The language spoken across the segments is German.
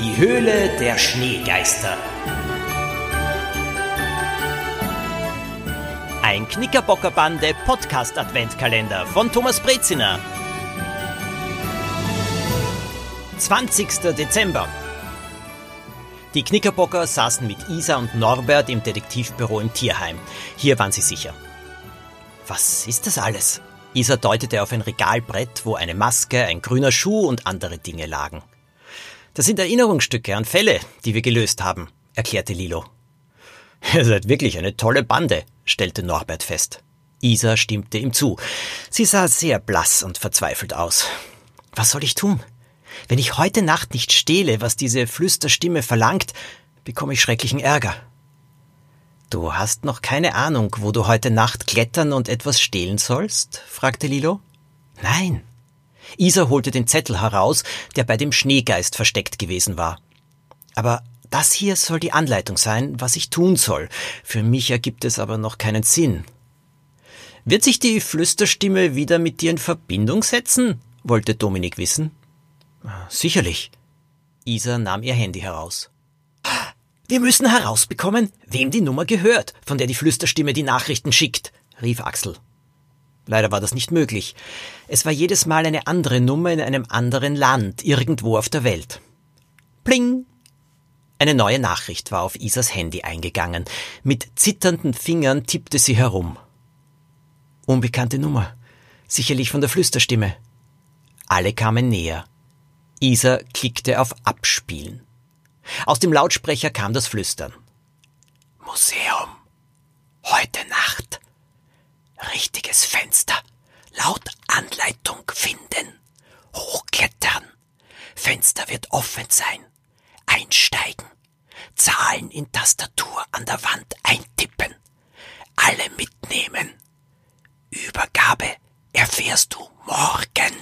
Die Höhle der Schneegeister. Ein Knickerbockerbande Podcast Adventkalender von Thomas Breziner. 20. Dezember. Die Knickerbocker saßen mit Isa und Norbert im Detektivbüro im Tierheim. Hier waren sie sicher. Was ist das alles? Isa deutete auf ein Regalbrett, wo eine Maske, ein grüner Schuh und andere Dinge lagen. Das sind Erinnerungsstücke an Fälle, die wir gelöst haben, erklärte Lilo. Ihr seid wirklich eine tolle Bande, stellte Norbert fest. Isa stimmte ihm zu. Sie sah sehr blass und verzweifelt aus. Was soll ich tun? Wenn ich heute Nacht nicht stehle, was diese Flüsterstimme verlangt, bekomme ich schrecklichen Ärger. Du hast noch keine Ahnung, wo du heute Nacht klettern und etwas stehlen sollst? fragte Lilo. Nein. Isa holte den Zettel heraus, der bei dem Schneegeist versteckt gewesen war. Aber das hier soll die Anleitung sein, was ich tun soll. Für mich ergibt es aber noch keinen Sinn. Wird sich die Flüsterstimme wieder mit dir in Verbindung setzen? wollte Dominik wissen. Sicherlich. Isa nahm ihr Handy heraus. Wir müssen herausbekommen, wem die Nummer gehört, von der die Flüsterstimme die Nachrichten schickt, rief Axel. Leider war das nicht möglich. Es war jedes Mal eine andere Nummer in einem anderen Land, irgendwo auf der Welt. Pling! Eine neue Nachricht war auf Isas Handy eingegangen. Mit zitternden Fingern tippte sie herum. Unbekannte Nummer. Sicherlich von der Flüsterstimme. Alle kamen näher. Isa klickte auf Abspielen. Aus dem Lautsprecher kam das Flüstern. Museum. Heute Nacht. Richtiges Fenster. Laut Anleitung finden. Hochklettern. Fenster wird offen sein. Einsteigen. Zahlen in Tastatur an der Wand eintippen. Alle mitnehmen. Übergabe erfährst du morgen.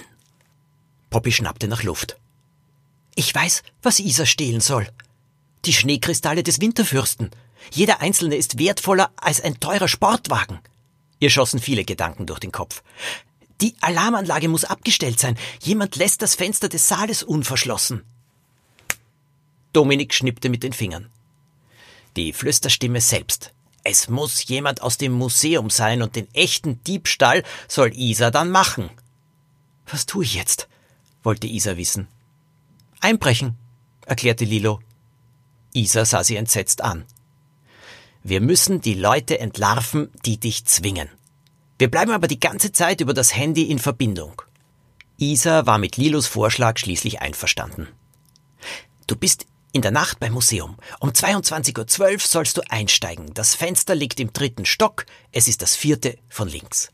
Poppy schnappte nach Luft. Ich weiß, was Isa stehlen soll. Die Schneekristalle des Winterfürsten. Jeder einzelne ist wertvoller als ein teurer Sportwagen. Ihr schossen viele Gedanken durch den Kopf. Die Alarmanlage muss abgestellt sein. Jemand lässt das Fenster des Saales unverschlossen. Dominik schnippte mit den Fingern. Die Flüsterstimme selbst. Es muss jemand aus dem Museum sein und den echten Diebstahl soll Isa dann machen. Was tue ich jetzt? wollte Isa wissen. Einbrechen, erklärte Lilo. Isa sah sie entsetzt an. Wir müssen die Leute entlarven, die dich zwingen. Wir bleiben aber die ganze Zeit über das Handy in Verbindung. Isa war mit Lilos Vorschlag schließlich einverstanden. Du bist in der Nacht beim Museum. Um 22.12 Uhr sollst du einsteigen. Das Fenster liegt im dritten Stock. Es ist das vierte von links.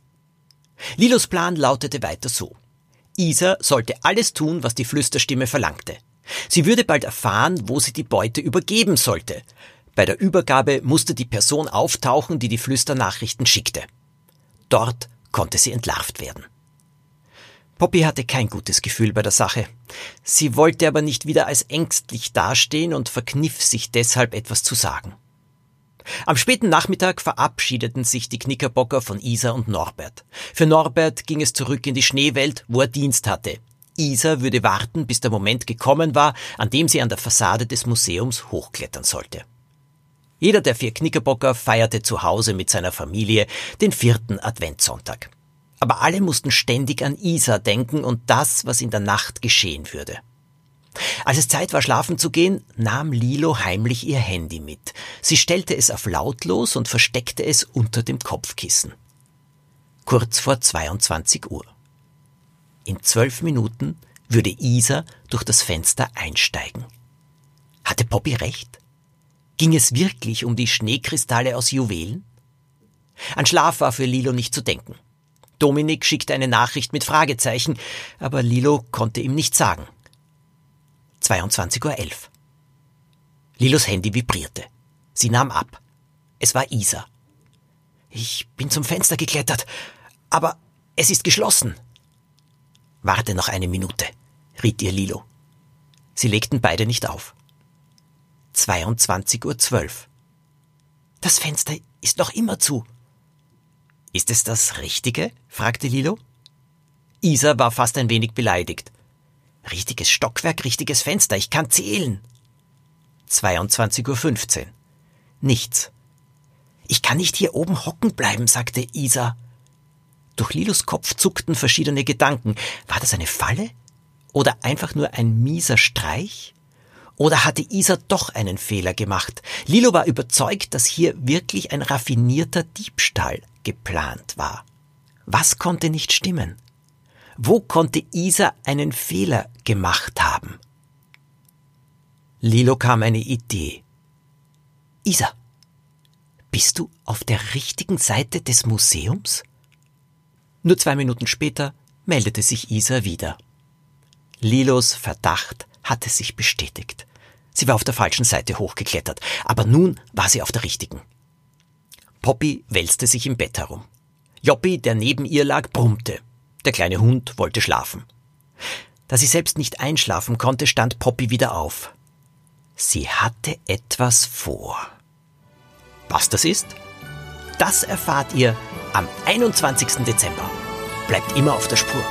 Lilos Plan lautete weiter so. Isa sollte alles tun, was die Flüsterstimme verlangte. Sie würde bald erfahren, wo sie die Beute übergeben sollte. Bei der Übergabe musste die Person auftauchen, die die Flüsternachrichten schickte. Dort konnte sie entlarvt werden. Poppy hatte kein gutes Gefühl bei der Sache. Sie wollte aber nicht wieder als ängstlich dastehen und verkniff sich deshalb etwas zu sagen. Am späten Nachmittag verabschiedeten sich die Knickerbocker von Isa und Norbert. Für Norbert ging es zurück in die Schneewelt, wo er Dienst hatte. Isa würde warten, bis der Moment gekommen war, an dem sie an der Fassade des Museums hochklettern sollte. Jeder der vier Knickerbocker feierte zu Hause mit seiner Familie den vierten Adventssonntag. Aber alle mussten ständig an Isa denken und das, was in der Nacht geschehen würde. Als es Zeit war, schlafen zu gehen, nahm Lilo heimlich ihr Handy mit. Sie stellte es auf lautlos und versteckte es unter dem Kopfkissen. Kurz vor 22 Uhr. In zwölf Minuten würde Isa durch das Fenster einsteigen. Hatte Poppy recht? Ging es wirklich um die Schneekristalle aus Juwelen? An Schlaf war für Lilo nicht zu denken. Dominik schickte eine Nachricht mit Fragezeichen, aber Lilo konnte ihm nichts sagen. 22.11 Uhr. Lilos Handy vibrierte. Sie nahm ab. Es war Isa. Ich bin zum Fenster geklettert, aber es ist geschlossen. Warte noch eine Minute, riet ihr Lilo. Sie legten beide nicht auf. 22.12 Uhr. Das Fenster ist noch immer zu. Ist es das Richtige? fragte Lilo. Isa war fast ein wenig beleidigt. Richtiges Stockwerk, richtiges Fenster, ich kann zählen. 22.15 Uhr. Nichts. Ich kann nicht hier oben hocken bleiben, sagte Isa. Durch Lilos Kopf zuckten verschiedene Gedanken. War das eine Falle? Oder einfach nur ein mieser Streich? Oder hatte Isa doch einen Fehler gemacht? Lilo war überzeugt, dass hier wirklich ein raffinierter Diebstahl geplant war. Was konnte nicht stimmen? Wo konnte Isa einen Fehler gemacht haben? Lilo kam eine Idee. Isa, bist du auf der richtigen Seite des Museums? Nur zwei Minuten später meldete sich Isa wieder. Lilos Verdacht hatte sich bestätigt. Sie war auf der falschen Seite hochgeklettert, aber nun war sie auf der richtigen. Poppy wälzte sich im Bett herum. Joppi, der neben ihr lag, brummte. Der kleine Hund wollte schlafen. Da sie selbst nicht einschlafen konnte, stand Poppy wieder auf. Sie hatte etwas vor. Was das ist? Das erfahrt ihr am 21. Dezember. Bleibt immer auf der Spur.